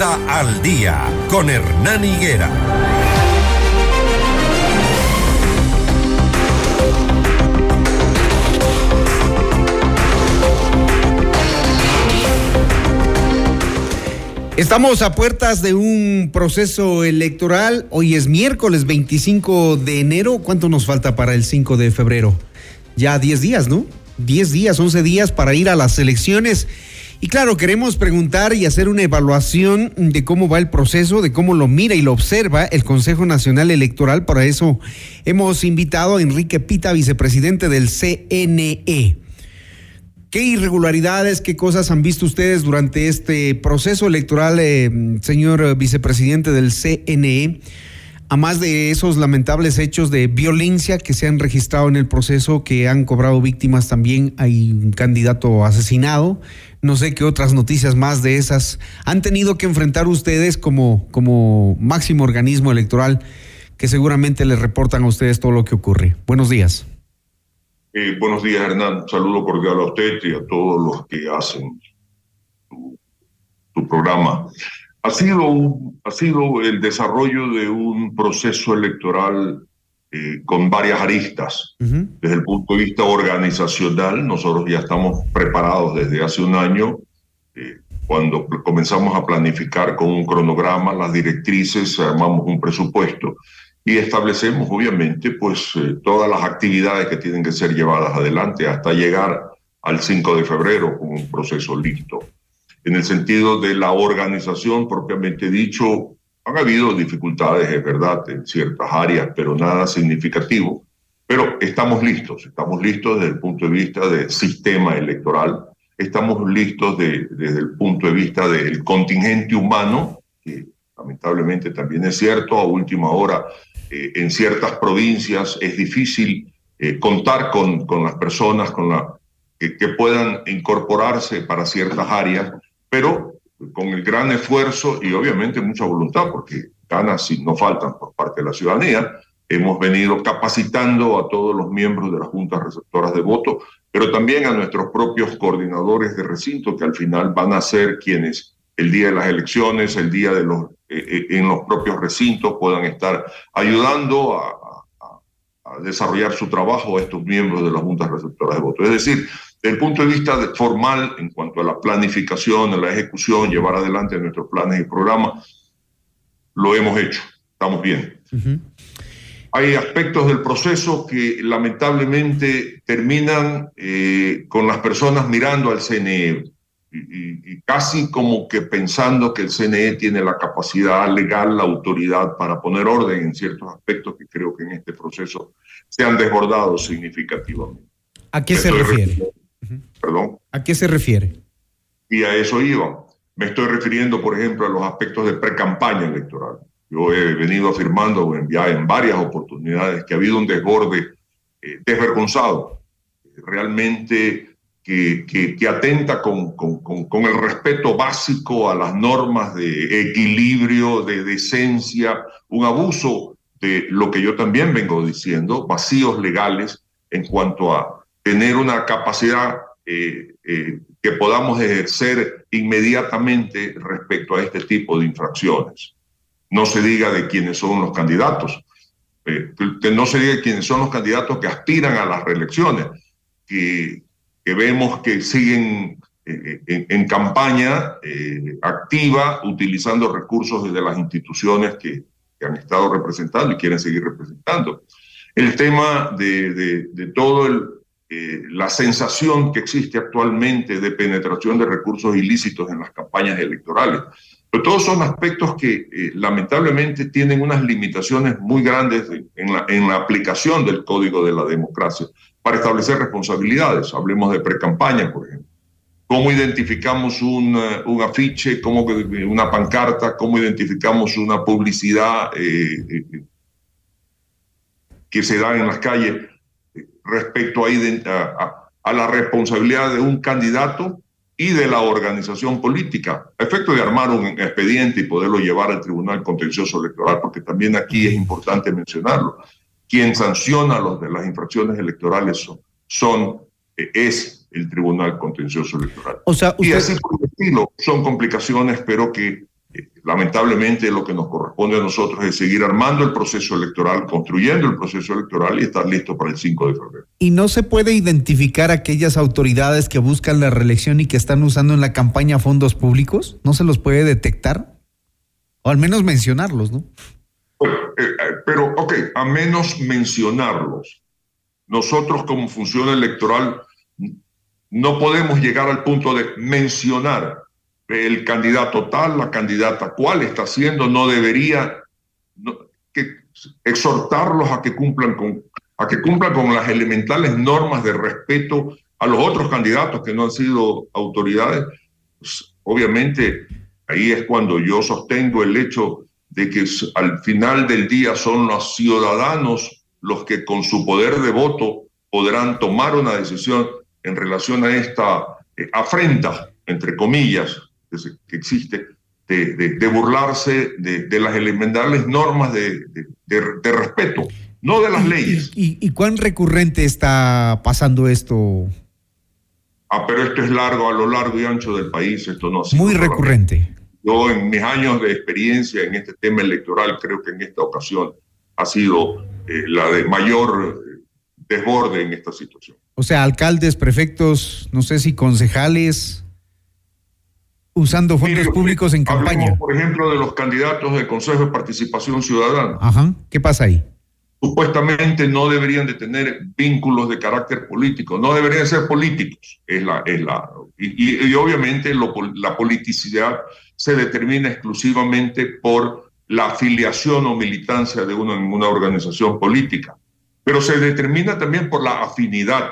Al día con Hernán Higuera. Estamos a puertas de un proceso electoral. Hoy es miércoles 25 de enero. ¿Cuánto nos falta para el 5 de febrero? Ya 10 días, ¿no? 10 días, 11 días para ir a las elecciones. Y claro, queremos preguntar y hacer una evaluación de cómo va el proceso, de cómo lo mira y lo observa el Consejo Nacional Electoral. Para eso hemos invitado a Enrique Pita, vicepresidente del CNE. ¿Qué irregularidades, qué cosas han visto ustedes durante este proceso electoral, eh, señor vicepresidente del CNE? A más de esos lamentables hechos de violencia que se han registrado en el proceso, que han cobrado víctimas también, hay un candidato asesinado. No sé qué otras noticias más de esas han tenido que enfrentar ustedes como, como máximo organismo electoral que seguramente les reportan a ustedes todo lo que ocurre. Buenos días. Eh, buenos días, Hernán. saludo cordial a usted y a todos los que hacen tu, programa. Ha sido, ha sido el desarrollo de un proceso electoral eh, con varias aristas. Desde el punto de vista organizacional, nosotros ya estamos preparados desde hace un año, eh, cuando comenzamos a planificar con un cronograma, las directrices, armamos un presupuesto y establecemos obviamente pues eh, todas las actividades que tienen que ser llevadas adelante hasta llegar al 5 de febrero con un proceso listo. En el sentido de la organización propiamente dicho, han habido dificultades, es verdad, en ciertas áreas, pero nada significativo. Pero estamos listos, estamos listos desde el punto de vista del sistema electoral, estamos listos desde el punto de vista del contingente humano, que lamentablemente también es cierto, a última hora eh, en ciertas provincias es difícil eh, contar con, con, las personas con la, que, puedan incorporarse para ciertas áreas, pero con el gran esfuerzo y obviamente mucha voluntad, porque ganas no faltan por parte de la ciudadanía. Hemos venido capacitando a todos los miembros de las juntas receptoras de voto, pero también a nuestros propios coordinadores de recinto, que al final van a ser quienes el día de las elecciones, el día de los eh, eh, en los propios recintos puedan estar ayudando a, desarrollar su trabajo a estos miembros de las juntas receptoras de votos. Es decir, desde el punto de vista formal, en cuanto a la planificación, a la ejecución, llevar adelante nuestros planes y programas, lo hemos hecho, estamos bien. Hay aspectos del proceso que lamentablemente terminan eh, con las personas mirando al CNE y, casi como que pensando que el CNE tiene la capacidad legal, la autoridad para poner orden en ciertos aspectos que creo que en este proceso se han desbordado significativamente. ¿A qué se refiere? Perdón. ¿A qué se refiere? Y a eso iba. Me estoy refiriendo, por ejemplo, a los aspectos de pre-campaña electoral. Yo he venido afirmando en, en varias oportunidades que ha habido un desborde eh, desvergonzado. Realmente que, que, atenta con, con, con, el respeto básico a las normas de equilibrio, de decencia, un abuso de lo que yo también vengo diciendo, vacíos legales en cuanto a tener una capacidad eh, eh, que podamos ejercer inmediatamente respecto a este tipo de infracciones. No se diga de quiénes son los candidatos, eh, que no se diga quiénes son los candidatos que aspiran a las reelecciones, que, que vemos que siguen eh, eh, en, campaña eh, activa, utilizando recursos de las instituciones que, han estado representando y quieren seguir representando. El tema de, de, de todo el, la sensación que existe actualmente de penetración de recursos ilícitos en las campañas electorales. Pero todos son aspectos que lamentablemente tienen unas limitaciones muy grandes en la, en la aplicación del código de la democracia para establecer responsabilidades. Hablemos de pre-campaña, por ejemplo. ¿Cómo identificamos un, eh, un, afiche, cómo, una pancarta, cómo identificamos una publicidad eh, eh, que se da en las calles respecto a, a, la responsabilidad de un candidato y de la organización política, a efecto de armar un expediente y poderlo llevar al Tribunal Contencioso Electoral, porque también aquí es importante mencionarlo quien sanciona los de las infracciones electorales son, son eh, es el Tribunal Contencioso Electoral. O sea, Y así por el estilo, son complicaciones, pero que eh, lamentablemente lo que nos corresponde a nosotros es seguir armando el proceso electoral, construyendo el proceso electoral y estar listo para el 5 de febrero. ¿Y no se puede identificar aquellas autoridades que buscan la reelección y que están usando en la campaña fondos públicos? ¿No se los puede detectar? O al menos mencionarlos, ¿no? Bueno, eh, eh, pero, ok, a menos mencionarlos. Nosotros como función electoral no podemos llegar al punto de mencionar el candidato tal, la candidata cual está haciendo, no debería exhortarlos a que cumplan con a que cumplan con las elementales normas de respeto a los otros candidatos que no han sido autoridades. Pues, obviamente, ahí es cuando yo sostengo el hecho de que al final del día son los ciudadanos los que con su poder de voto podrán tomar una decisión en relación a esta eh, afrenta, entre comillas, que existe, de, de, burlarse de, de, las elementales normas de, respeto, no de las leyes. ¿Y, y, cuán recurrente está pasando esto? Ah, pero esto es largo, a lo largo y ancho del país, esto no Muy recurrente. Yo en mis años de experiencia en este tema electoral, creo que en esta ocasión ha sido eh, la de mayor eh, desborde en esta situación. O sea, alcaldes, prefectos, no sé si concejales, usando fondos públicos en campaña. Por ejemplo, de los candidatos del Consejo de Participación Ciudadana. Ajá. ¿Qué pasa ahí? Supuestamente no deberían de tener vínculos de carácter político, no deberían ser políticos. Es la, es la, y, obviamente la politicidad se determina exclusivamente por la afiliación o militancia de uno en una organización política, pero se determina también por la afinidad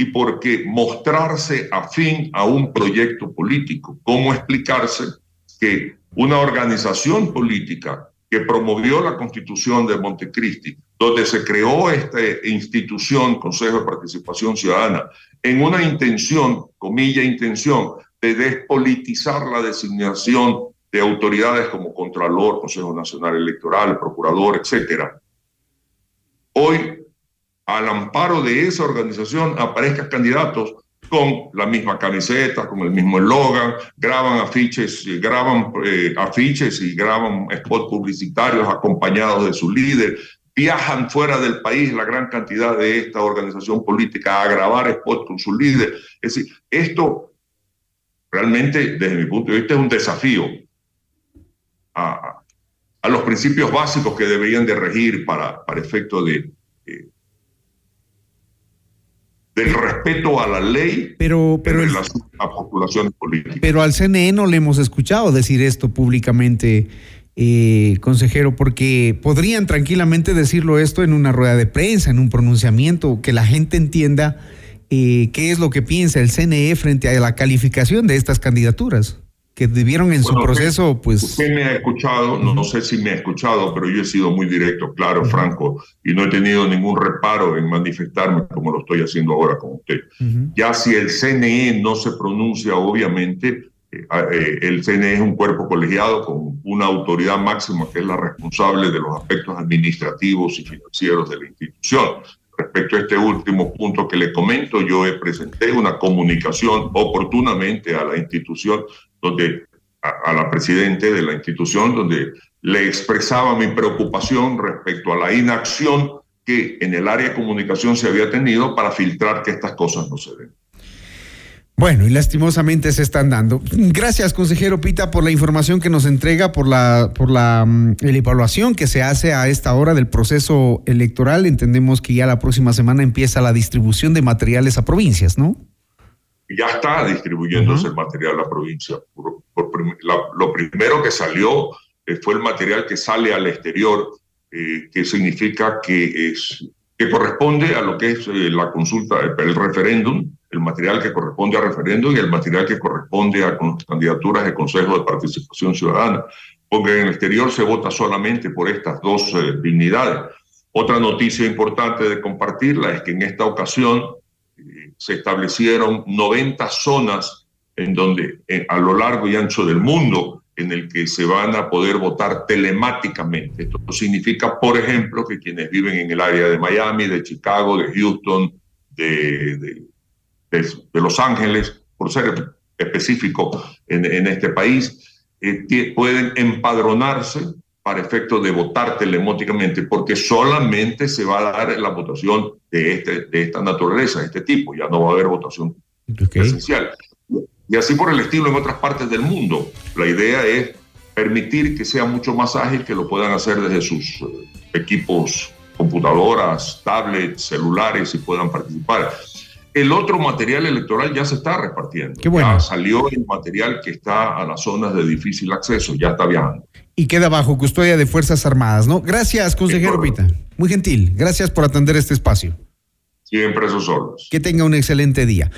y porque mostrarse afín a un proyecto político. ¿Cómo explicarse que una organización política que promovió la constitución de Montecristi, donde se creó esta institución, Consejo de Participación Ciudadana, en una intención, comilla intención, de despolitizar la designación de autoridades como Contralor, Consejo Nacional Electoral, Procurador, etcétera. Hoy al amparo de esa organización aparezcan candidatos con la misma camiseta, con el mismo eslogan, graban afiches, graban eh, afiches y graban spots publicitarios acompañados de su líder, viajan fuera del país la gran cantidad de esta organización política a grabar spots con su líder. Es decir, esto realmente, desde mi punto de vista, es un desafío a, a los principios básicos que deberían de regir para, para efecto de, del respeto a la ley pero, pero en a populaciones políticas. Pero al CNE no le hemos escuchado decir esto públicamente, eh, consejero, porque podrían tranquilamente decirlo esto en una rueda de prensa, en un pronunciamiento, que la gente entienda eh, qué es lo que piensa el CNE frente a la calificación de estas candidaturas que debieron en su proceso, pues... Usted me ha escuchado, no, sé si me ha escuchado, pero yo he sido muy directo, claro, franco, y no he tenido ningún reparo en manifestarme como lo estoy haciendo ahora con usted. Ya si el CNE no se pronuncia, obviamente, eh, eh, el CNE es un cuerpo colegiado con una autoridad máxima que es la responsable de los aspectos administrativos y financieros de la institución. Respecto a este último punto que le comento, yo he presenté una comunicación oportunamente a la institución donde a, la presidente de la institución, donde le expresaba mi preocupación respecto a la inacción que en el área de comunicación se había tenido para filtrar que estas cosas no se den. Bueno, y lastimosamente se están dando. Gracias, consejero Pita, por la información que nos entrega, por la, por la, mm, la, evaluación que se hace a esta hora del proceso electoral. Entendemos que ya la próxima semana empieza la distribución de materiales a provincias, ¿no? Ya está distribuyéndose el material a la provincia. lo primero que salió eh, fue el material que sale al exterior, eh, que significa que, es, que corresponde a lo que es eh, la consulta, el, referéndum, el material que corresponde al referéndum y el material que corresponde a candidaturas de Consejo de Participación Ciudadana, porque en el exterior se vota solamente por estas dos dignidades. Otra noticia importante de compartirla es que en esta ocasión se establecieron 90 zonas en donde a lo largo y ancho del mundo en el que se van a poder votar telemáticamente. Esto significa, por ejemplo, que quienes viven en el área de Miami, de Chicago, de Houston, de, de, de, Los Ángeles, por ser específico en, en, este país, eh, pueden empadronarse para efecto de votar telemóticamente, porque solamente se va a dar la votación de, este, de esta naturaleza, de este tipo, ya no va a haber votación presencial. Y así por el estilo en otras partes del mundo. La idea es permitir que sea mucho más ágil, que lo puedan hacer desde sus eh, equipos, computadoras, tablets, celulares y puedan participar. El otro material electoral ya se está repartiendo. Qué bueno. Ya salió el material que está a las zonas de difícil acceso, ya está viajando. Y queda bajo custodia de Fuerzas Armadas, ¿no? Gracias, consejero Pita. Muy gentil. Gracias por atender este espacio. Siempre esos solos. Que tenga un excelente día.